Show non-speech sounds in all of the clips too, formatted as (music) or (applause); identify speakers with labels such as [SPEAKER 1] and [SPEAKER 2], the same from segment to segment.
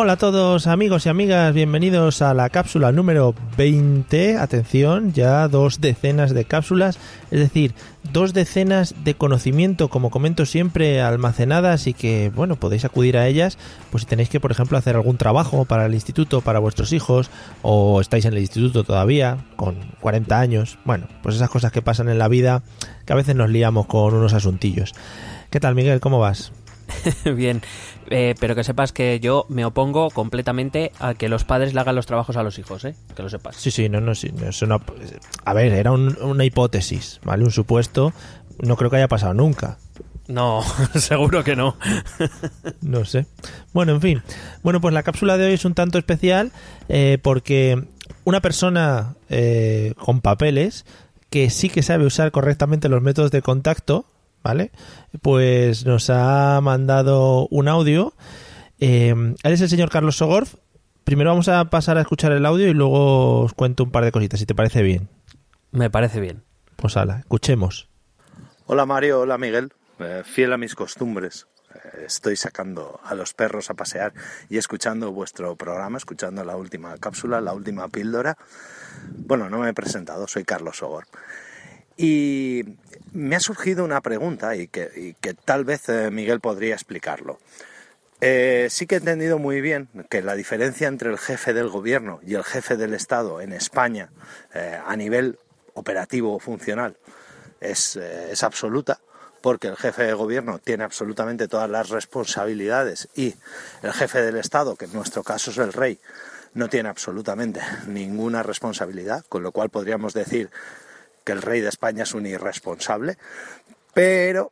[SPEAKER 1] Hola a todos amigos y amigas, bienvenidos a la cápsula número 20. Atención, ya dos decenas de cápsulas, es decir, dos decenas de conocimiento, como comento siempre, almacenadas y que, bueno, podéis acudir a ellas, pues si tenéis que, por ejemplo, hacer algún trabajo para el instituto, para vuestros hijos, o estáis en el instituto todavía, con 40 años, bueno, pues esas cosas que pasan en la vida, que a veces nos liamos con unos asuntillos. ¿Qué tal, Miguel? ¿Cómo vas? (laughs)
[SPEAKER 2] Bien, eh, pero que sepas que yo me opongo completamente a que los padres le hagan los trabajos a los hijos, ¿eh? Que lo sepas.
[SPEAKER 1] Sí, sí, no, no, sí, no, es una- A ver, era un- una hipótesis, ¿vale? Un supuesto. No creo que haya pasado nunca.
[SPEAKER 2] No, (laughs) seguro que no. (laughs)
[SPEAKER 1] No sé. Bueno, en fin. Bueno, pues la cápsula de hoy es un tanto especial eh, porque una persona eh, con papeles que sí que sabe usar correctamente los métodos de contacto, ¿vale? Pues nos ha mandado un audio. Eh, él es el señor Carlos Sogorf. Primero vamos a pasar a escuchar el audio y luego os cuento un par de cositas, si te parece bien.
[SPEAKER 2] Me parece bien.
[SPEAKER 1] Pues ala, escuchemos.
[SPEAKER 3] Hola Mario, hola Miguel. Eh, fiel a mis costumbres. eh, estoy sacando a los perros a pasear y escuchando vuestro programa, escuchando la última cápsula, la última píldora. Bueno, no me he presentado, soy Carlos Sogor. Y me ha surgido una pregunta y que, que tal vez eh, Miguel podría explicarlo. Eh, sí que he entendido muy bien que la diferencia entre el jefe del gobierno y el jefe del Estado en España eh, a nivel operativo o funcional es, eh, es absoluta porque el jefe de gobierno tiene absolutamente todas las responsabilidades y el jefe del Estado, que en nuestro caso es el rey, no tiene absolutamente ninguna responsabilidad, con lo cual podríamos decir que el rey de España es un irresponsable, pero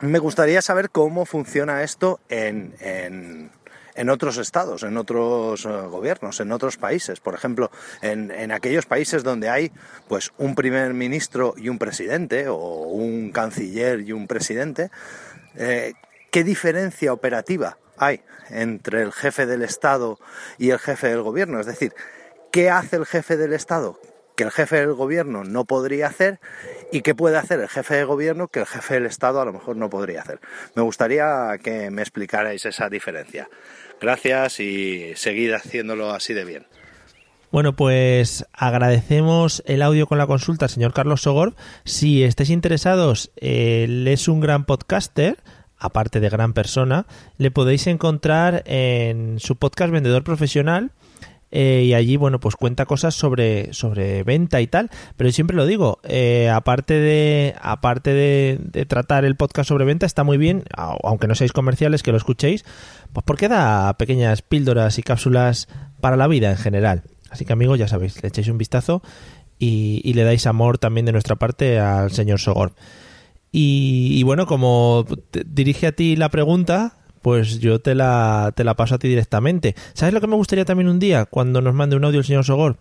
[SPEAKER 3] me gustaría saber cómo funciona esto en, en, en otros estados, en otros eh, gobiernos, en otros países. Por ejemplo, en, en aquellos países donde hay pues un primer ministro y un presidente, o un canciller y un presidente, eh, ¿qué diferencia operativa hay entre el jefe del Estado y el jefe del gobierno? Es decir, ¿qué hace el jefe del Estado que el jefe del gobierno no podría hacer y qué puede hacer el jefe de gobierno que el jefe del Estado a lo mejor no podría hacer. Me gustaría que me explicarais esa diferencia. Gracias y seguid haciéndolo así de bien.
[SPEAKER 1] Bueno, pues agradecemos el audio con la consulta señor Carlos Sogor. Si estáis interesados, él es un gran podcaster, aparte de gran persona. Le podéis encontrar en su podcast Vendedor Profesional. Eh, y allí, bueno, pues cuenta cosas sobre, sobre venta y tal. Pero siempre lo digo, eh, aparte de aparte de, tratar el podcast sobre venta, está muy bien, au- aunque no seáis comerciales, que lo escuchéis, pues porque da pequeñas píldoras y cápsulas para la vida en general. Así que amigos, ya sabéis, le echéis un vistazo y, le dais amor también de nuestra parte al señor Sogor. Y, bueno, como dirige a ti la pregunta, pues yo te la, te la paso a ti directamente. ¿Sabes lo que me gustaría también un día, cuando nos mande un audio el señor Sogor?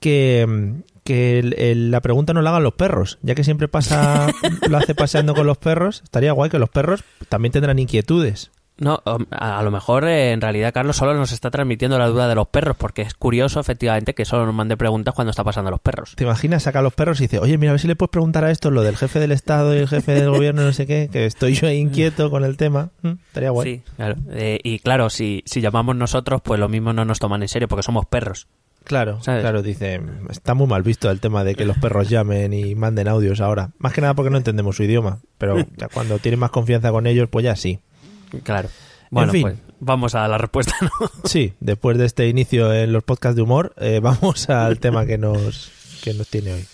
[SPEAKER 1] Que, que el- el- la pregunta no la hagan los perros, ya que siempre pasa, (laughs) lo hace paseando con los perros. Estaría guay que los perros también tendrán inquietudes.
[SPEAKER 2] No, um, a a lo mejor eh, en realidad Carlos solo nos está transmitiendo la duda de los perros, porque es curioso efectivamente que solo nos mande preguntas cuando está pasando a los perros.
[SPEAKER 1] ¿Te imaginas? Saca a los perros y dice, oye, mira, a ver si le puedes preguntar a esto lo del jefe del Estado y el jefe del gobierno, no sé qué, que estoy yo inquieto con el tema. Mm, Estaría guay.
[SPEAKER 2] Sí, claro. Eh, y claro, si, si llamamos nosotros, pues lo mismo no nos toman en serio, porque somos perros.
[SPEAKER 1] Claro,
[SPEAKER 2] ¿Sabes?
[SPEAKER 1] claro, dice, está muy mal visto el tema de que los perros llamen y manden audios ahora. Más que nada porque no entendemos su idioma, pero ya cuando tienes más confianza con ellos, pues ya sí.
[SPEAKER 2] Claro. Bueno,
[SPEAKER 1] fin.
[SPEAKER 2] pues vamos a la respuesta, ¿no? (laughs)
[SPEAKER 1] Sí, después de este inicio en los podcasts de humor, eh, vamos (laughs) al tema que nos, que nos tiene hoy.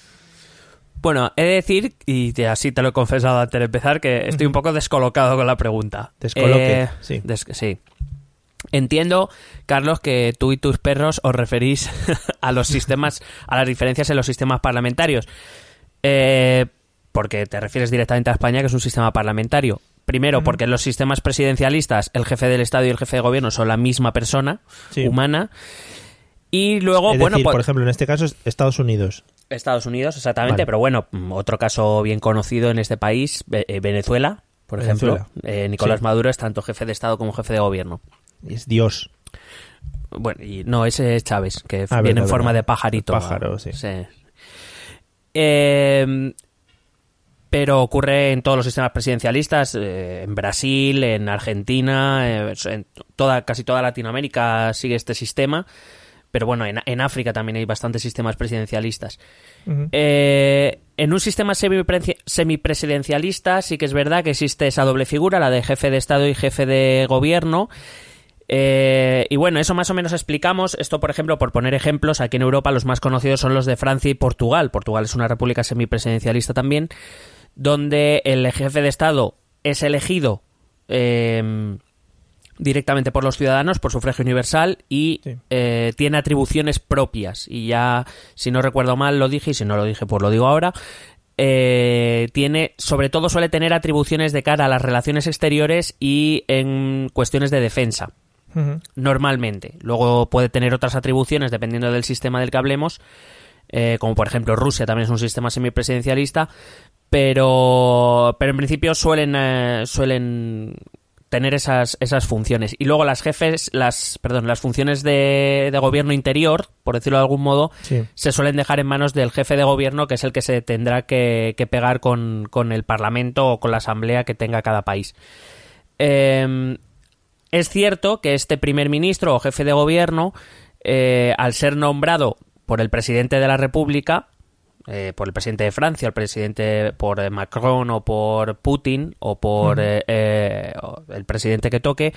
[SPEAKER 2] Bueno, he de decir, y te- así te lo he confesado antes de empezar, que estoy un poco descolocado con la pregunta.
[SPEAKER 1] Descoloque,
[SPEAKER 2] Eh,
[SPEAKER 1] sí.
[SPEAKER 2] des- sí. Entiendo, Carlos, que tú y tus perros os referís (laughs) a los sistemas, a las diferencias en los sistemas parlamentarios. Eh, porque te refieres directamente a España, que es un sistema parlamentario. Primero, porque en los sistemas presidencialistas el jefe del Estado y el jefe de gobierno son la misma persona
[SPEAKER 1] Sí.
[SPEAKER 2] humana. Y luego,
[SPEAKER 1] es
[SPEAKER 2] bueno,
[SPEAKER 1] decir,
[SPEAKER 2] pues-
[SPEAKER 1] por ejemplo, en este caso es Estados Unidos.
[SPEAKER 2] Estados Unidos, exactamente,
[SPEAKER 1] Vale.
[SPEAKER 2] pero bueno, mm, otro caso bien conocido en este país, eh, Venezuela, por
[SPEAKER 1] Venezuela.
[SPEAKER 2] ejemplo. Eh, Nicolás
[SPEAKER 1] Sí.
[SPEAKER 2] Maduro es tanto jefe de Estado como jefe de gobierno.
[SPEAKER 1] Es Dios.
[SPEAKER 2] Bueno, y no, ese es Chávez, que
[SPEAKER 1] Ah,
[SPEAKER 2] viene en forma
[SPEAKER 1] verdad.
[SPEAKER 2] de pajarito.
[SPEAKER 1] Pájaro, sí.
[SPEAKER 2] Eh, pero ocurre en todos los sistemas presidencialistas, eh, en Brasil, en Argentina, eh, en toda, casi toda Latinoamérica sigue este sistema. Pero bueno, en, en África también hay bastantes sistemas presidencialistas. Eh, en un sistema semipre- semipresidencialista sí que es verdad que existe esa doble figura, la de jefe de Estado y jefe de gobierno. Eh, y bueno, eso más o menos explicamos. Esto, por ejemplo, por poner ejemplos, aquí en Europa los más conocidos son los de Francia y Portugal. Portugal es una república semipresidencialista también, donde el jefe de Estado es elegido eh, directamente por los ciudadanos, por sufragio universal, y
[SPEAKER 1] Sí.
[SPEAKER 2] eh, tiene atribuciones propias. Y ya, si no recuerdo mal, lo dije, y si no lo dije, pues lo digo ahora. Eh, tiene, sobre todo suele tener atribuciones de cara a las relaciones exteriores y en cuestiones de defensa normalmente. Luego puede tener otras atribuciones dependiendo del sistema del que hablemos, eh, como por ejemplo Rusia también es un sistema semipresidencialista, pero, pero en principio suelen, eh, suelen tener esas, esas funciones. Y luego las jefes, las, perdón, las funciones de, de gobierno interior, por decirlo de algún modo,
[SPEAKER 1] Sí.
[SPEAKER 2] se suelen dejar en manos del jefe de gobierno, que es el que se tendrá que, que pegar con, con el Parlamento o con la Asamblea que tenga cada país. Eh, es cierto que este primer ministro o jefe de gobierno, eh, al ser nombrado por el presidente de la República, eh, por el presidente de Francia, el presidente por eh, Macron o por Putin o por eh, eh, el presidente que toque,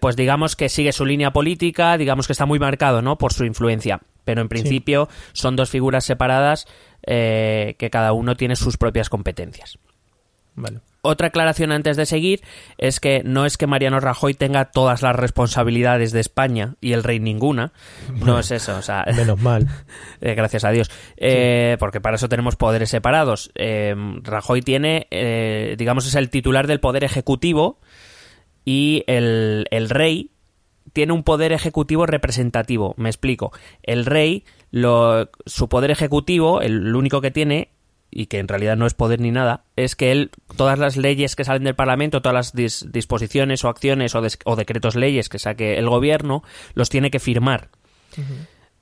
[SPEAKER 2] pues digamos que sigue su línea política, digamos que está muy marcado, ¿no? Por su influencia. Pero en principio son dos figuras separadas eh, que cada uno tiene sus propias competencias.
[SPEAKER 1] Vale.
[SPEAKER 2] Otra aclaración antes de seguir es que no es que Mariano Rajoy tenga todas las responsabilidades de España y el rey ninguna. No es eso, o sea, (laughs)
[SPEAKER 1] Menos mal. (laughs)
[SPEAKER 2] eh, gracias a Dios. Eh, Porque para eso tenemos poderes separados. Eh, Rajoy tiene, digamos, es el titular del poder ejecutivo y el, el rey tiene un poder ejecutivo representativo. Me explico. El rey, lo, su poder ejecutivo, el, el único que tiene, y que en realidad no es poder ni nada, es que él, todas las leyes que salen del Parlamento, todas las dis- disposiciones o acciones o, o decretos leyes que saque el gobierno, los tiene que firmar.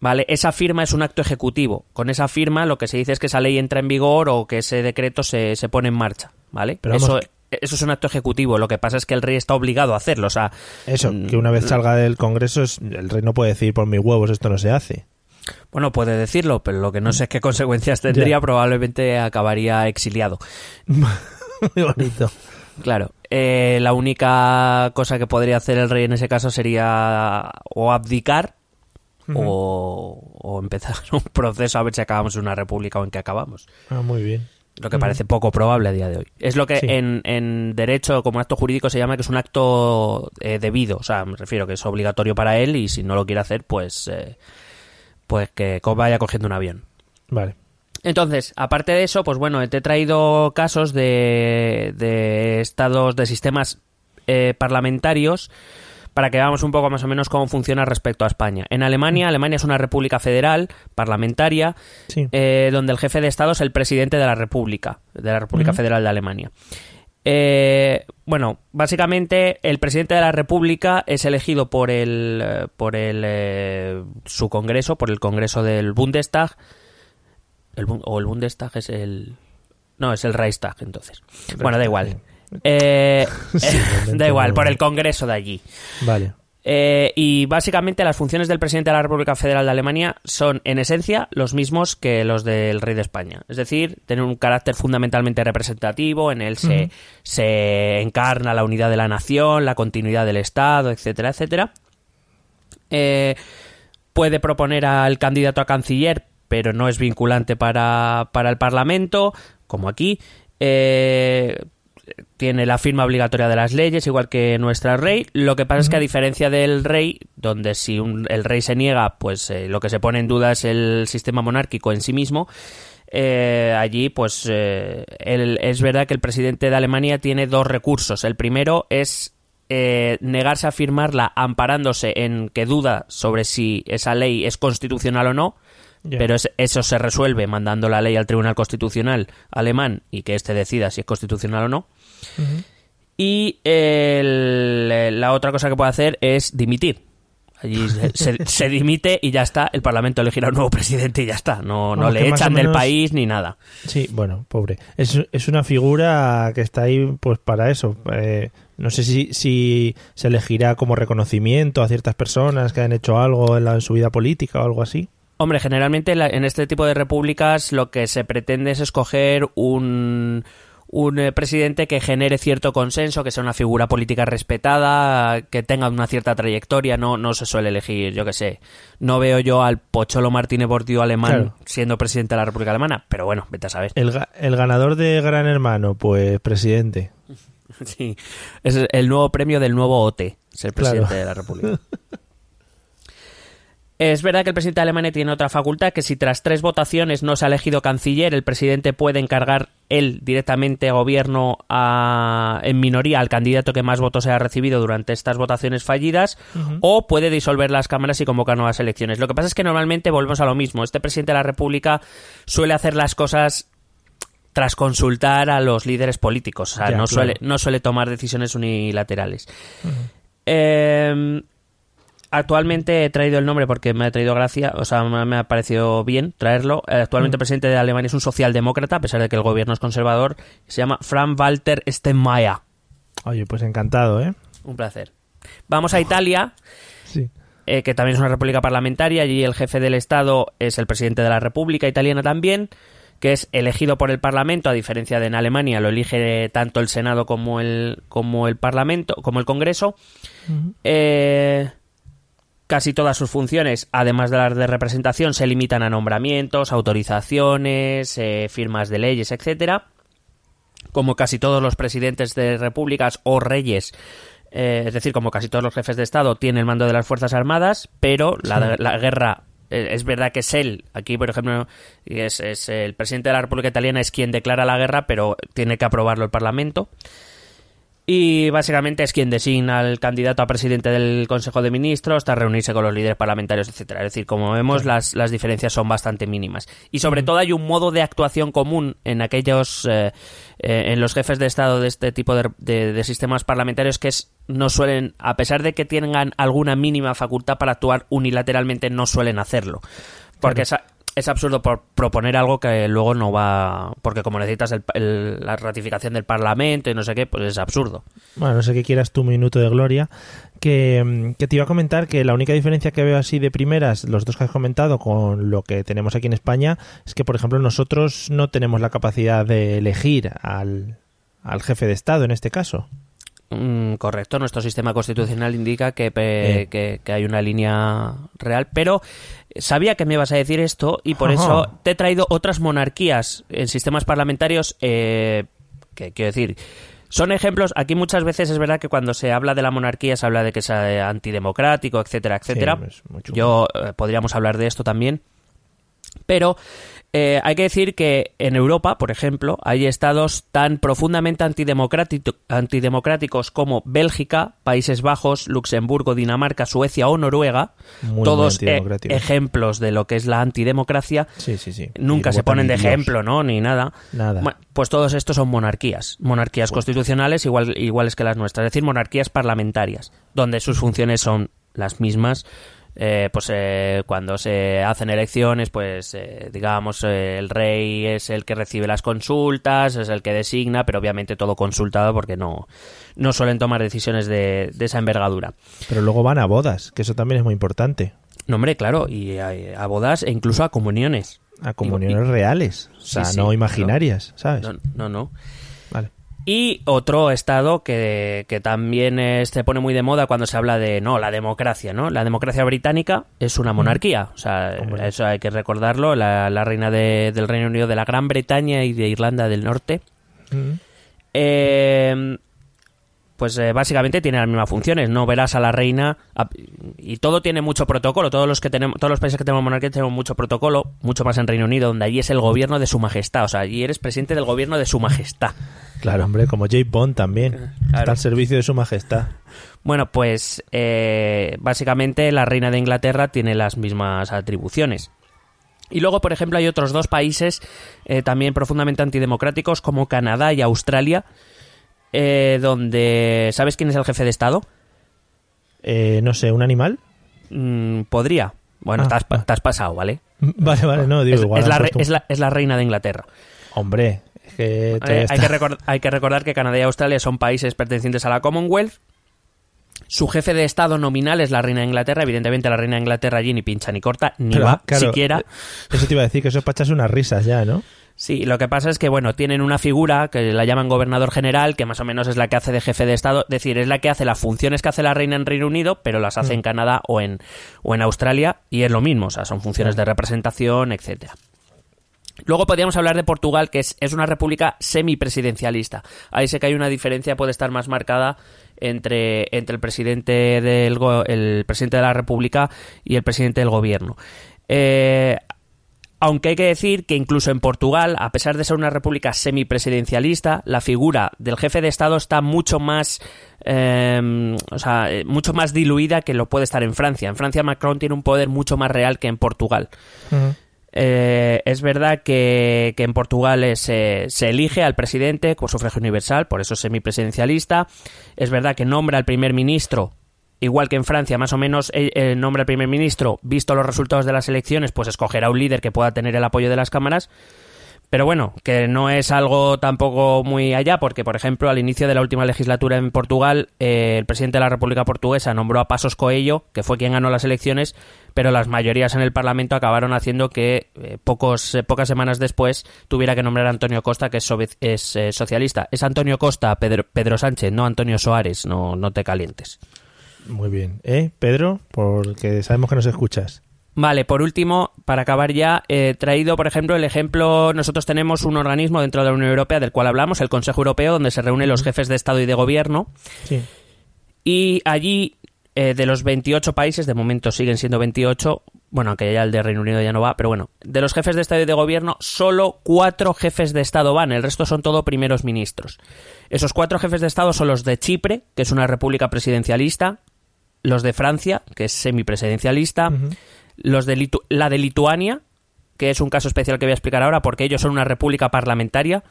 [SPEAKER 2] ¿Vale? Esa firma es un acto ejecutivo. Con esa firma lo que se dice es que esa ley entra en vigor o que ese decreto se, se pone en marcha. ¿Vale?
[SPEAKER 1] Pero
[SPEAKER 2] eso, eso es un acto ejecutivo. Lo que pasa es que el rey está obligado a hacerlo. O sea,
[SPEAKER 1] Eso,
[SPEAKER 2] mm,
[SPEAKER 1] que una vez salga del Congreso, es- el rey no puede decir por mis huevos esto no se hace.
[SPEAKER 2] Bueno, puede decirlo, pero lo que no sé es qué consecuencias (laughs) tendría. Probablemente acabaría exiliado. (laughs)
[SPEAKER 1] Muy bonito.
[SPEAKER 2] Claro. Eh, la única cosa que podría hacer el rey en ese caso sería o abdicar o, o empezar (laughs) un proceso a ver si acabamos en una república o en qué acabamos.
[SPEAKER 1] Ah, muy bien.
[SPEAKER 2] Lo que parece poco probable a día de hoy. Es lo que
[SPEAKER 1] Sí.
[SPEAKER 2] en, en derecho, como acto jurídico, se llama que es un acto eh, debido. O sea, me refiero que es obligatorio para él y si no lo quiere hacer, pues, eh, pues que vaya cogiendo un avión.
[SPEAKER 1] Vale.
[SPEAKER 2] Entonces, aparte de eso, pues bueno, te he traído casos de, de estados, de sistemas eh, parlamentarios para que veamos un poco más o menos cómo funciona respecto a España. En Alemania, Alemania es una república federal, parlamentaria,
[SPEAKER 1] Sí.
[SPEAKER 2] eh, donde el jefe de Estado es el presidente de la República, de la República. Federal de Alemania. Eh, bueno, básicamente el presidente de la República es elegido por el, por el eh, su Congreso, por el Congreso del Bundestag, el, o el Bundestag es el, no es el Reichstag, entonces. Bueno, da igual. Eh, (laughs) (laughs) da igual, por el Congreso de allí.
[SPEAKER 1] Vale.
[SPEAKER 2] Eh, y básicamente las funciones del presidente de la República Federal de Alemania son, en esencia, los mismos que los del rey de España. Es decir, tener un carácter fundamentalmente representativo, en él se, se encarna la unidad de la nación, la continuidad del Estado, etcétera, etcétera. Eh, puede proponer al candidato a canciller, pero no es vinculante para, para el Parlamento, como aquí. Eh, tiene la firma obligatoria de las leyes, igual que nuestra rey. Lo que pasa es que a diferencia del rey, donde si un- el rey se niega, pues eh, lo que se pone en duda es el sistema monárquico en sí mismo. eh, allí, pues eh, el- es verdad que el presidente de Alemania tiene dos recursos. El primero es eh, negarse a firmarla amparándose en que duda sobre si esa ley es constitucional o no. Pero es- eso se resuelve mandando la ley al Tribunal Constitucional alemán y que éste decida si es constitucional o no. Y el- la otra cosa que puede hacer es dimitir. Allí (laughs) se, se, dimite y ya está, el Parlamento elegirá un nuevo presidente y ya está. No, no le echan del país ni nada.
[SPEAKER 1] Sí, bueno, pobre. Es, es, una figura que está ahí pues para eso. Eh, no sé si, si se elegirá como reconocimiento a ciertas personas que han hecho algo en, la, en su vida política o algo así.
[SPEAKER 2] Hombre, generalmente en este tipo de repúblicas lo que se pretende es escoger un, un eh, presidente que genere cierto consenso, que sea una figura política respetada, que tenga una cierta trayectoria, no, no se suele elegir, yo qué sé. No veo yo al Pocholo Martínez Bordio alemán siendo presidente de la República Alemana, pero bueno, vete a saber.
[SPEAKER 1] El, el ganador de Gran Hermano, pues presidente. (laughs)
[SPEAKER 2] sí, es el nuevo premio del nuevo OT, ser presidente de la República. (laughs) Es verdad que el presidente de Alemania tiene otra facultad, que si tras tres votaciones no se ha elegido canciller, el presidente puede encargar él directamente gobierno a, en minoría al candidato que más votos haya recibido durante estas votaciones fallidas, o puede disolver las cámaras y convocar nuevas elecciones. Lo que pasa es que normalmente volvemos a lo mismo. Este presidente de la República suele hacer las cosas tras consultar a los líderes políticos. O sea, no, suele, no suele tomar decisiones unilaterales. eh, actualmente he traído el nombre porque me ha traído gracia, o sea, me ha parecido bien traerlo. Eh, actualmente el mm. presidente de Alemania es un socialdemócrata, a pesar de que el gobierno es conservador. Se llama Frank Walter Steinmeier.
[SPEAKER 1] Oye, pues encantado, ¿eh?
[SPEAKER 2] Un placer. Vamos a Italia. (laughs)
[SPEAKER 1] Sí.
[SPEAKER 2] Eh, que también es una república parlamentaria. Allí el jefe del Estado es el presidente de la República Italiana también, que es elegido por el Parlamento, a diferencia de en Alemania, lo elige tanto el Senado como el, como el Parlamento, como el Congreso. eh, Casi todas sus funciones, además de las de representación, se limitan a nombramientos, autorizaciones, eh, firmas de leyes, etcétera. Como casi todos los presidentes de repúblicas o reyes, eh, es decir, como casi todos los jefes de Estado, tiene el mando de las Fuerzas Armadas, pero la, guerra eh, es verdad que es él, aquí por ejemplo, es, es, el presidente de la República Italiana es quien declara la guerra, pero tiene que aprobarlo el Parlamento y básicamente es quien designa al candidato a presidente del Consejo de Ministros hasta reunirse con los líderes parlamentarios, etcétera. Es decir, como vemos, las, las diferencias son bastante mínimas. Y sobre todo hay un modo de actuación común en aquellos, eh, eh, en los jefes de Estado de este tipo de, de, sistemas parlamentarios que es, no suelen, a pesar de que tengan alguna mínima facultad para actuar unilateralmente, no suelen hacerlo. Porque esa, es absurdo por proponer algo que luego no va. Porque como necesitas la ratificación del Parlamento y no sé qué, pues es absurdo.
[SPEAKER 1] Bueno, no sé qué quieras tu minuto de gloria. Que, te iba a comentar que la única diferencia que veo así de primeras, los dos que has comentado, con lo que tenemos aquí en España, es que, por ejemplo, nosotros no tenemos la capacidad de elegir al, al jefe de Estado en este caso.
[SPEAKER 2] Mm, correcto, nuestro sistema constitucional indica que, que, que, hay una línea real, pero sabía que me ibas a decir esto y por eso te he traído otras monarquías en sistemas parlamentarios eh, que quiero decir son ejemplos, aquí muchas veces es verdad que cuando se habla de la monarquía se habla de que es eh, antidemocrático, etcétera, etcétera. Yo eh, podríamos hablar de esto también. Pero eh, hay que decir que en Europa, por ejemplo, hay estados tan profundamente antidemocráticos como Bélgica, Países Bajos, Luxemburgo, Dinamarca, Suecia o Noruega, todos e ejemplos de lo que es la antidemocracia.
[SPEAKER 1] Sí, sí, sí.
[SPEAKER 2] Nunca se ponen de ejemplo, ¿no? Ni nada.
[SPEAKER 1] Nada.
[SPEAKER 2] pues todos estos son monarquías, monarquías constitucionales igual, iguales que las nuestras, es decir, monarquías parlamentarias, donde sus funciones son las mismas eh, pues eh, cuando se hacen elecciones, pues eh, digamos el rey es el que recibe las consultas, es el que designa, pero obviamente todo consultado porque no, no suelen tomar decisiones de, esa envergadura.
[SPEAKER 1] Pero luego van a bodas, que eso también es muy importante.
[SPEAKER 2] No, hombre, claro, y a, bodas e incluso a comuniones.
[SPEAKER 1] A comuniones reales, o sea, no imaginarias, ¿sabes?
[SPEAKER 2] no, no. Y otro estado que, también se pone muy de moda cuando se habla de, no, la democracia, ¿no? La democracia británica es una monarquía, o sea, eso hay que recordarlo, la, reina del Reino Unido de la Gran Bretaña y de Irlanda del Norte. eh, pues eh, básicamente tiene las mismas funciones. No verás a la reina y todo tiene mucho protocolo. Todos los que tenemos, todos los países que tenemos monarquía tenemos mucho protocolo, mucho más en Reino Unido, donde allí es el gobierno de su majestad. O sea, allí eres presidente del gobierno de su majestad.
[SPEAKER 1] Claro, hombre, como Jay Bond también. Está al servicio de su majestad.
[SPEAKER 2] Bueno, pues eh, básicamente la reina de Inglaterra tiene las mismas atribuciones. Y luego, por ejemplo, hay otros dos países eh, también profundamente antidemocráticos como Canadá y Australia eh, donde... ¿Sabes quién es el jefe de Estado?
[SPEAKER 1] Eh, no sé, ¿un animal?
[SPEAKER 2] mm, podría. Bueno,
[SPEAKER 1] Ah,
[SPEAKER 2] te, has, pa-
[SPEAKER 1] ah.
[SPEAKER 2] te has pasado, ¿vale?
[SPEAKER 1] Vale, vale, no, digo,
[SPEAKER 2] Es,
[SPEAKER 1] igual.
[SPEAKER 2] es la, re- es la- es la reina de Inglaterra.
[SPEAKER 1] Hombre, que
[SPEAKER 2] Eh, hay, que recor- hay que recordar que Canadá y Australia son países pertenecientes a la Commonwealth. Su jefe de Estado nominal es la reina de Inglaterra. Evidentemente, la reina de Inglaterra allí ni pincha ni corta, ni
[SPEAKER 1] Pero,
[SPEAKER 2] va
[SPEAKER 1] claro,
[SPEAKER 2] siquiera.
[SPEAKER 1] Eso te iba a decir, que eso es para echarse unas risas ya, ¿no?
[SPEAKER 2] Sí, lo que pasa es que, bueno, tienen una figura que la llaman gobernador general, que más o menos es la que hace de jefe de Estado, es decir, es la que hace las funciones que hace la reina en Reino Unido, pero las hace en Canadá o en, o en Australia, y es lo mismo, o sea, son funciones de representación, etcétera. Luego podríamos hablar de Portugal, que es, es una república semipresidencialista. Ahí sé que hay una diferencia, puede estar más marcada entre, entre el presidente del el presidente de la república y el presidente del gobierno. Eh, aunque hay que decir que incluso en Portugal, a pesar de ser una república semipresidencialista, la figura del jefe de Estado está mucho más, eh, o sea, eh, mucho más diluida que lo puede estar en Francia. En Francia Macron tiene un poder mucho más real que en Portugal. Eh, es verdad que, que en Portugal es, eh, se elige al presidente con sufragio universal, por eso es semipresidencialista. Es verdad que nombra al primer ministro, igual que en Francia, más o menos eh, eh, nombra al primer ministro, visto los resultados de las elecciones, pues escogerá un líder que pueda tener el apoyo de las cámaras. Pero bueno, que no es algo tampoco muy allá, porque por ejemplo, al inicio de la última legislatura en Portugal, eh, el presidente de la República Portuguesa nombró a Pasos Coelho, que fue quien ganó las elecciones, pero las mayorías en el Parlamento acabaron haciendo que eh, pocos, pocas semanas después tuviera que nombrar a Antonio Costa, que es, sobe- es, socialista. Es Antonio Costa, Pedro, Pedro Sánchez, no Antonio Soares, no, no te calientes.
[SPEAKER 1] Muy bien. ¿Eh, Pedro? Porque sabemos que nos escuchas.
[SPEAKER 2] Vale, por último, para acabar ya, he traído, por ejemplo, el ejemplo, nosotros tenemos un organismo dentro de la Unión Europea del cual hablamos, el Consejo Europeo, donde se reúnen los jefes de Estado y de Gobierno,
[SPEAKER 1] Sí.
[SPEAKER 2] y allí, eh, de los 28 países, de momento siguen siendo 28, bueno, aunque ya el de Reino Unido ya no va, pero bueno, de los jefes de Estado y de Gobierno, solo cuatro jefes de Estado van, el resto son todo primeros ministros. Esos cuatro jefes de Estado son los de Chipre, que es una república presidencialista, los de Francia, que es semipresidencialista,
[SPEAKER 1] Ujú.
[SPEAKER 2] los de Litu- la de Lituania, que es un caso especial que voy a explicar ahora porque ellos son una república parlamentaria,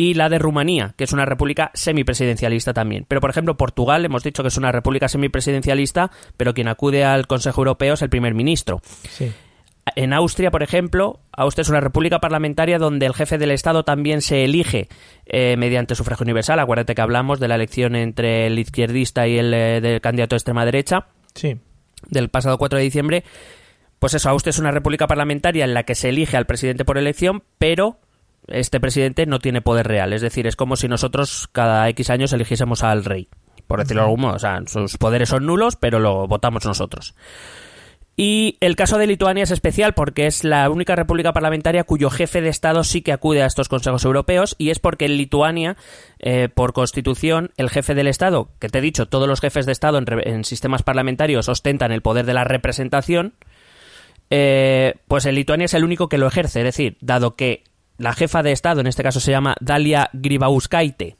[SPEAKER 2] y la de Rumanía, que es una república semipresidencialista también. Pero, por ejemplo, Portugal, hemos dicho que es una república semipresidencialista, pero quien acude al Consejo Europeo es el primer ministro.
[SPEAKER 1] Sí.
[SPEAKER 2] En Austria, por ejemplo, Austria es una república parlamentaria donde el jefe del Estado también se elige eh, mediante sufragio universal. Acuérdate que hablamos de la elección entre el izquierdista y el eh, del candidato de extrema derecha
[SPEAKER 1] Sí.
[SPEAKER 2] del pasado 4 de diciembre. Pues eso, Austria es una república parlamentaria en la que se elige al presidente por elección, pero este presidente no tiene poder real. Es decir, es como si nosotros cada X años eligiésemos al rey. Por decirlo de algún modo. O sea, sus poderes son nulos, pero lo votamos nosotros. Y el caso de Lituania es especial porque es la única república parlamentaria cuyo jefe de Estado sí que acude a estos consejos europeos y es porque en Lituania, eh, por constitución, el jefe del Estado, que te he dicho, todos los jefes de Estado en, re- en sistemas parlamentarios ostentan el poder de la representación, eh, pues en Lituania es el único que lo ejerce. Es decir, dado que la jefa de Estado, en este caso se llama Dalia Grybauskaite,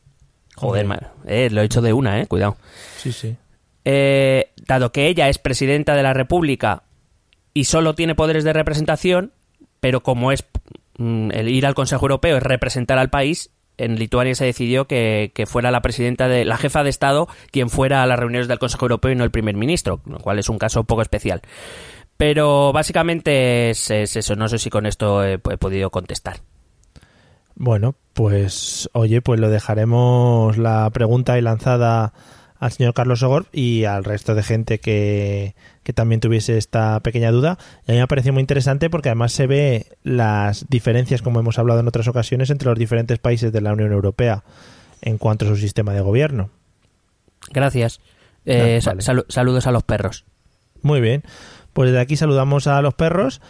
[SPEAKER 2] joder, eh, lo he hecho de una, eh, cuidado.
[SPEAKER 1] Sí, sí.
[SPEAKER 2] Eh, dado que ella es presidenta de la República y solo tiene poderes de representación, pero como es mm, el ir al Consejo Europeo es representar al país, en Lituania se decidió que, fuera la presidenta de la jefa de Estado quien fuera a las reuniones del Consejo Europeo y no el primer ministro, lo cual es un caso poco especial. Pero básicamente es, es eso, no sé si con esto he, he podido contestar.
[SPEAKER 1] Bueno, pues oye, pues lo dejaremos la pregunta ahí lanzada al señor Carlos Sogor y al resto de gente que, que también tuviese esta pequeña duda. Y a mí me ha parecido muy interesante porque además se ve las diferencias, como hemos hablado en otras ocasiones, entre los diferentes países de la Unión Europea en cuanto a su sistema de gobierno.
[SPEAKER 2] Gracias. Eh,
[SPEAKER 1] Ah, vale.
[SPEAKER 2] saludos a los perros.
[SPEAKER 1] Muy bien. Pues desde aquí saludamos a los perros,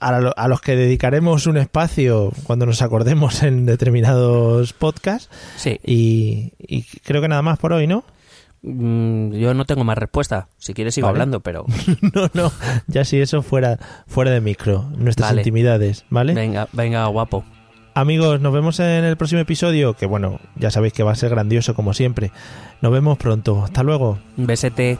[SPEAKER 1] a, lo- a los que dedicaremos un espacio cuando nos acordemos en determinados podcasts.
[SPEAKER 2] Sí,
[SPEAKER 1] Y, y creo que nada más por hoy, ¿no?
[SPEAKER 2] Mm, yo no tengo más respuesta. Si quieres sigo
[SPEAKER 1] Vale.
[SPEAKER 2] hablando, (laughs) pero
[SPEAKER 1] no, no, ya si eso fuera, fuera de micro, nuestras
[SPEAKER 2] Vale.
[SPEAKER 1] intimidades, ¿vale?
[SPEAKER 2] venga, venga, guapo.
[SPEAKER 1] Amigos, nos vemos en el próximo episodio, que bueno, ya sabéis que va a ser grandioso como siempre. Nos vemos pronto, hasta luego.
[SPEAKER 2] Besete.